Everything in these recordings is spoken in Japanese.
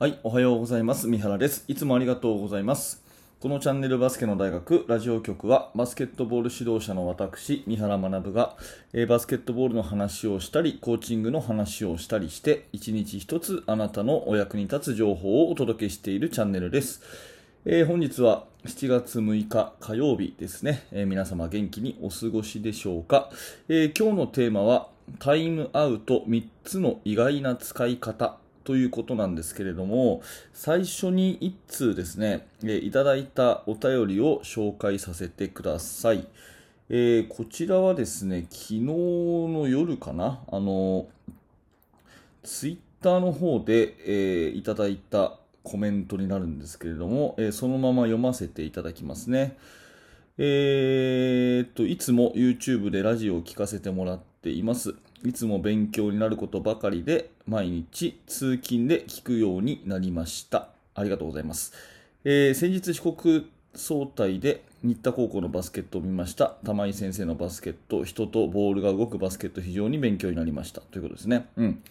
はい、おはようございます。三原です。いつもありがとうございます。このチャンネルバスケの大学ラジオ局はバスケットボール指導者の私、三原学が、えバスケットボールの話をしたり、コーチングの話をしたりして、一日一つあなたのお役に立つ情報をお届けしているチャンネルです。えー本日は7月6日火曜日ですね、えー皆様元気にお過ごしでしょうか、えー今日のテーマはタイムアウト3つの意外な使い方ということなんですけれども最初に1通ですね、えいただいたお便りを紹介させてください、えーこちらはですね昨日の夜かなあのツイッターの方で、えーいただいたコメントになるんですけれども、えーそのまま読ませていただきますね。えーっと、いつも YouTube でラジオを聞かせてもらっています。いつも勉強になることばかりで、毎日通勤で聞くようになりました。ありがとうございます。えー先日四国総体で新田高校のバスケットを見ました玉井先生のバスケット人とボールが動くバスケット非常に勉強になりましたということですね、うん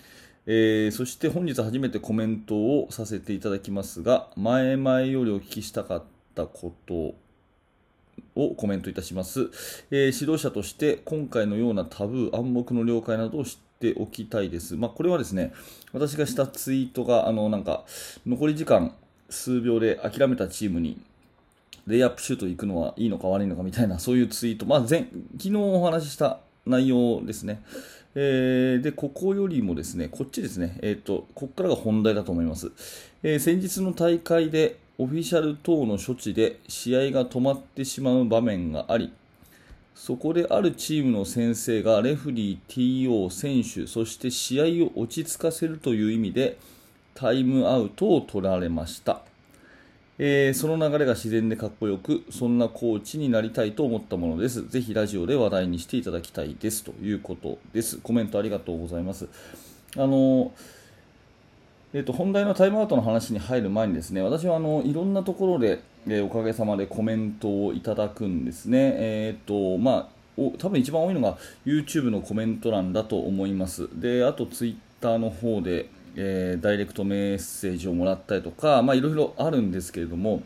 えーそして本日初めてコメントをさせていただきますが前々よりお聞きしたかったことをコメントいたします、えー指導者として今回のようなタブー暗黙の了解などを知っておきたいです、まあ、これはですね私がしたツイートがあのなんか残り時間数秒で諦めたチームにレイアップシュート行くのはいいのか悪いのかみたいなそういうツイート、まあ、前昨日お話しした内容ですね。えーで、ここよりもですね、こっちですね、えっ、と、ここからが本題だと思います。えー先日の大会でオフィシャル等の処置で試合が止まってしまう場面があり、そこであるチームの先生がレフリー、TO、選手、そして試合を落ち着かせるという意味でタイムアウトを取られました。えーその流れが自然でかっこよく、そんなコーチになりたいと思ったものです。ぜひラジオで話題にしていただきたいですということです。コメントありがとうございます。あのえー、と本題のタイムアウトの話に入る前にですね私はあのいろんなところで、えーおかげさまでコメントをいただくんですね。えーとまあお多分一番多いのが YouTube のコメント欄だと思います。であと Twitter の方で、えーダイレクトメッセージをもらったりとか、まあ、いろいろあるんですけれども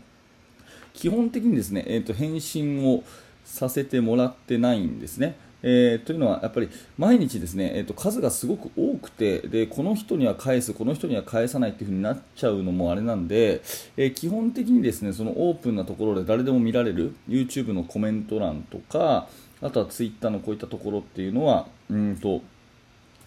基本的にですね、えー、と返信をさせてもらってないんですね。えーというのはやっぱり毎日ですね、えー、と数がすごく多くてでこの人には返すこの人には返さないっていう風になっちゃうのもあれなんで、えー基本的にですねそのオープンなところで誰でも見られる YouTube のコメント欄とかあとは Twitter のこういったところっていうのはうんと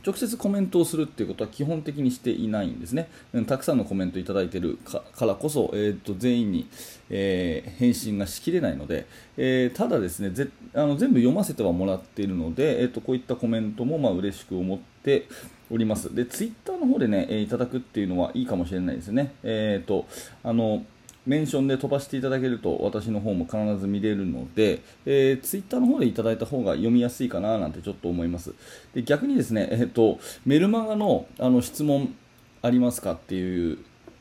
直接コメントをするっていうことは基本的にしていないんですね。うんたくさんのコメントいただいているからこそ、えー、と全員に、えー返信がしきれないので、えーただですねぜあの全部読ませてはもらっているので、えー、とこういったコメントもまあ嬉しく思っております。で、ツイッターの方でね、えいただくっていうのはいいかもしれないですね。えーとあのメンションで飛ばしていただけると私の方も必ず見れるので、えー、ツイッターの方でいただいた方が読みやすいかななんてちょっと思います。で逆にですね、えー、とメルマガのあの質問ありますかっていう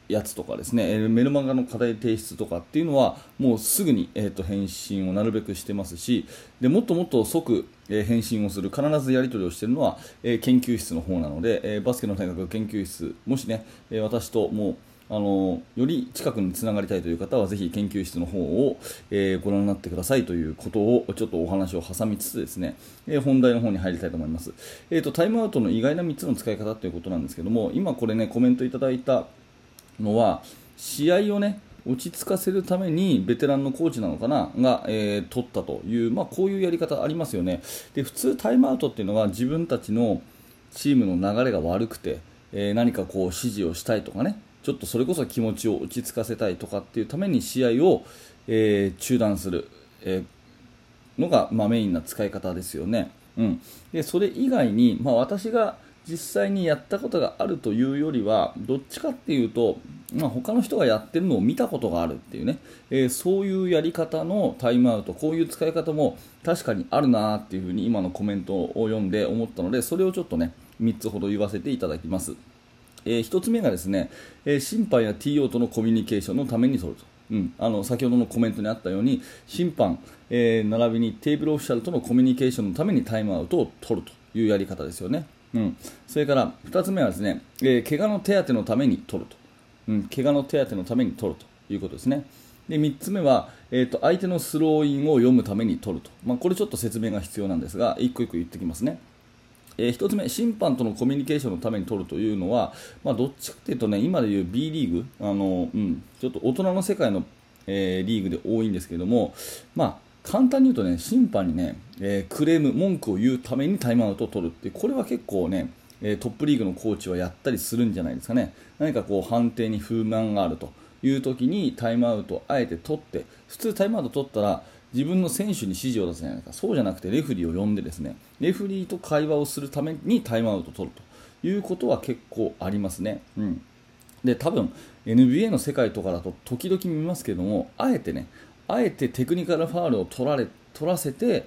やつとかですね、えーメルマガの課題提出とかっていうのはもうすぐに、えー、と返信をなるべくしてますしでもっともっと即、えー返信をする必ずやり取りをしているのは、えー研究室の方なので、えーバスケの大学研究室もしね、えー私ともうあのより近くにつながりたいという方はぜひ研究室の方を、えーご覧になってくださいということをちょっとお話を挟みつつですね、えー本題の方に入りたいと思います、えー、とタイムアウトの意外な3つの使い方ということなんですけども今これねコメントいただいたのは試合をね落ち着かせるためにベテランのコーチなのかなが、えー取ったという、まあ、こういうやり方ありますよね。で普通タイムアウトっていうのは自分たちのチームの流れが悪くて、え何かこう指示をしたいとかねちょっとそれこそ気持ちを落ち着かせたいとかっていうために試合を、えー中断する、えーのが、まあ、メインな使い方ですよね。うん、でそれ以外に、まあ、私が実際にやったことがあるというよりはどっちかっていうと、まあ、他の人がやってるのを見たことがあるっていうね、えーそういうやり方のタイムアウトこういう使い方も確かにあるなっていうふうに今のコメントを読んで思ったのでそれをちょっとね3つほど言わせていただきます。えー1つ目がですね、えー審判や TO とのコミュニケーションのために取ると。うん、あの先ほどのコメントにあったように審判、えー並びにテーブルオフィシャルとのコミュニケーションのためにタイムアウトを取るというやり方ですよね。うん、それから2つ目はですね、えー怪我の手当のために取るとうん、怪我の手当のために取るということですね。で3つ目は、えーと、相手のスローインを読むために取ると、まあ、これちょっと説明が必要なんですが1個1個言ってきますね。えー、1つ目、審判とのコミュニケーションのために取るというのは、まあ、どっちかというとね今でいう B リーグあの、うん、ちょっと大人の世界の、えー、リーグで多いんですけども、まあ、簡単に言うとね審判にね、えー、クレーム、文句を言うためにタイムアウトを取るってこれは結構ねトップリーグのコーチはやったりするんじゃないですかね何かこう判定に不満があると。いう時にタイムアウトをあえて取って普通タイムアウト取ったら自分の選手に指示を出すじゃないかそうじゃなくてレフリーを呼んでですねレフリーと会話をするためにタイムアウトを取るということは結構ありますね。うんで多分 NBA の世界とかだと時々見ますけどもあえてねあえてテクニカルファールを取られ取らせて、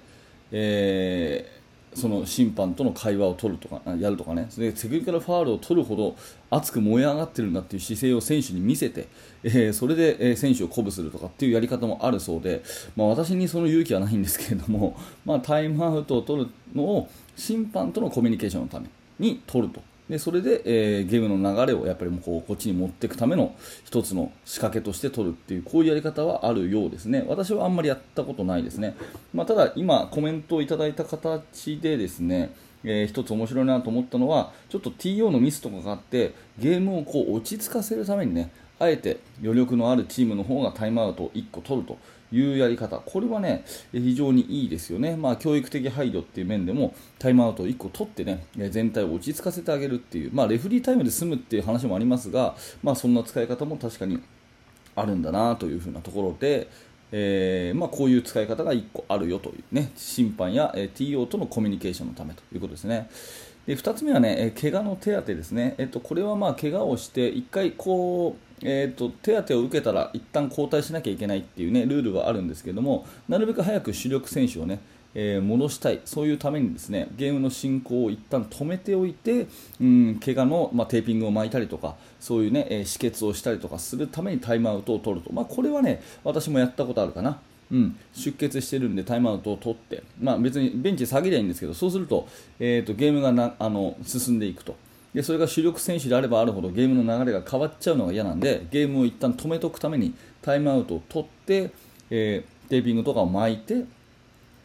えその審判との会話を取るとかやるとかね。それでテクニカルファールを取るほど熱く燃え上がってるんだっていう姿勢を選手に見せて、えー、それで、え選手を鼓舞するとかっていうやり方もあるそうで、まあ、私にその勇気はないんですけれども、まあ、タイムアウトを取るのを審判とのコミュニケーションのために取ると。でそれで、えー、ゲームの流れをやっぱりもうこうこっちに持っていくための一つの仕掛けとして取るっていうこういうやり方はあるようですね。私はあんまりやったことないですね、まあ、ただ今コメントをいただいた形でですねえー、一つ面白いなと思ったのはちょっと TO のミスとかがあってゲームをこう落ち着かせるためにねあえて余力のあるチームの方がタイムアウトを1個取るというやり方、これはね、非常にいいですよね。まあ、教育的配慮っていう面でも、タイムアウトを1個取ってね、全体を落ち着かせてあげるっていう、まあ、レフリータイムで済むっていう話もありますが、まあ、そんな使い方も確かにあるんだなというふうなところで、えー、まあ、こういう使い方が1個あるよというね、審判や、え TO とのコミュニケーションのためということですね。で2つ目はね、え怪我の手当ですね、えっと、これはまあ怪我をして1回こうえーと、手当てを受けたら一旦交代しなきゃいけないっていう、ね、ルールはあるんですけどもなるべく早く主力選手をね、えー、戻したいそういうためにですねゲームの進行を一旦止めておいて、うん、怪我の、まあ、テーピングを巻いたりとかそういうね、えー、止血をしたりとかするためにタイムアウトを取ると、まあ、これはね私もやったことあるかな。うん、出血してるんでタイムアウトを取って、まあ、別にベンチ下げりゃいいんですけどそうすると,、えーとゲームがなあの進んでいくと。でそれが主力選手であればあるほどゲームの流れが変わっちゃうのが嫌なんでゲームを一旦止めておくためにタイムアウトを取って、えー、テーピングとかを巻いて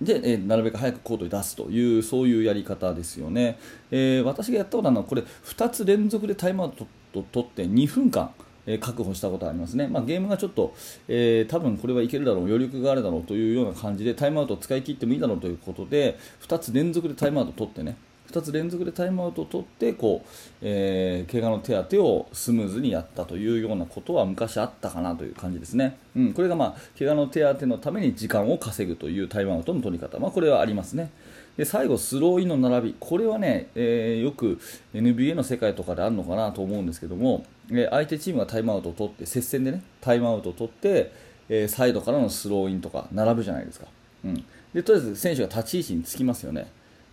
で、えー、なるべく早くコートに出すというそういうやり方ですよね、えー、私がやったことあるのはこれ2つ連続でタイムアウトを取って2分間え確保したことありますね、まあ、ゲームがちょっと、えー、多分これはいけるだろう余力があるだろうというような感じでタイムアウトを使い切ってもいいだろうということで2つ連続でタイムアウトを取ってね2つ連続でタイムアウトを取ってこう、えー、怪我の手当てをスムーズにやったというようなことは昔あったかなという感じですね、うん、これが、まあ、怪我の手当てのために時間を稼ぐというタイムアウトの取り方、まあ、これはありますね。で最後、スローインの並び、これはね、えー、よく NBA の世界とかであるのかなと思うんですけども、えー、相手チームがタイムアウトを取って、接戦でね、タイムアウトを取って、えー、サイドからのスローインとか並ぶじゃないですか。うん、でとりあえず選手が立ち位置につきますよね。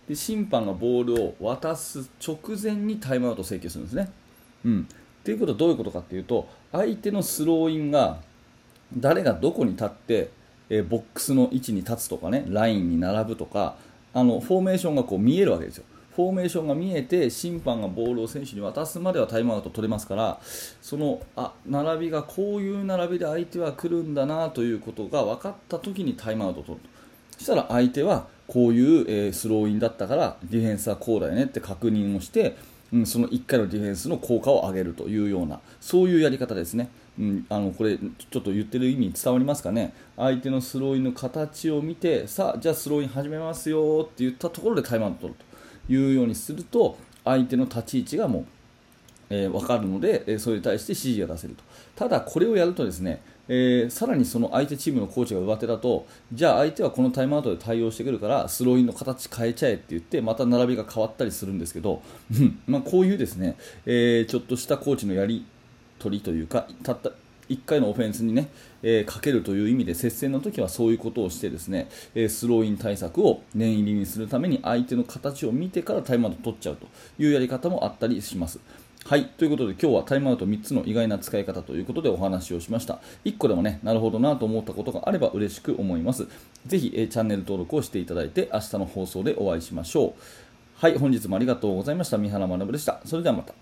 で審判がボールを渡す直前にタイムアウト請求するんですね。うん、ということはどういうことかというと相手のスローインが誰がどこに立って、えー、ボックスの位置に立つとかねラインに並ぶとかあのフォーメーションがこう見えるわけですよ。フォーメーションが見えて審判がボールを選手に渡すまではタイムアウト取れますからそのあ並びがこういう並びで相手は来るんだなということが分かった時にタイムアウトを取るそしたら相手はこういう、えー、スローインだったからディフェンスはこうだよねって確認をして、うん、その1回のディフェンスの効果を上げるというようなそういうやり方ですね。うん、あのこれちょっと言ってる意味伝わりますかね相手のスローインの形を見てさあじゃあスローイン始めますよって言ったところでタイムアウト取るというようにすると相手の立ち位置がもう、えー、分かるので、えそれに対して指示が出せるとただこれをやるとですねえー、さらにその相手チームのコーチが上手だとじゃあ相手はこのタイムアウトで対応してくるからスローインの形変えちゃえって言ってまた並びが変わったりするんですけど、まあ、こういうですね、えー、ちょっとしたコーチのやり取りというかたった1回のオフェンスにね、えー、かけるという意味で接戦の時はそういうことをしてですね、えー、スローイン対策を念入りにするために相手の形を見てからタイムアウト取っちゃうというやり方もあったりします。はい。ということで今日はタイムアウト3つの意外な使い方ということでお話をしました。1個でもね、なるほどなと思ったことがあれば嬉しく思います。ぜひ、えチャンネル登録をしていただいて明日の放送でお会いしましょう。はい。本日もありがとうございました。三原学でした。それではまた。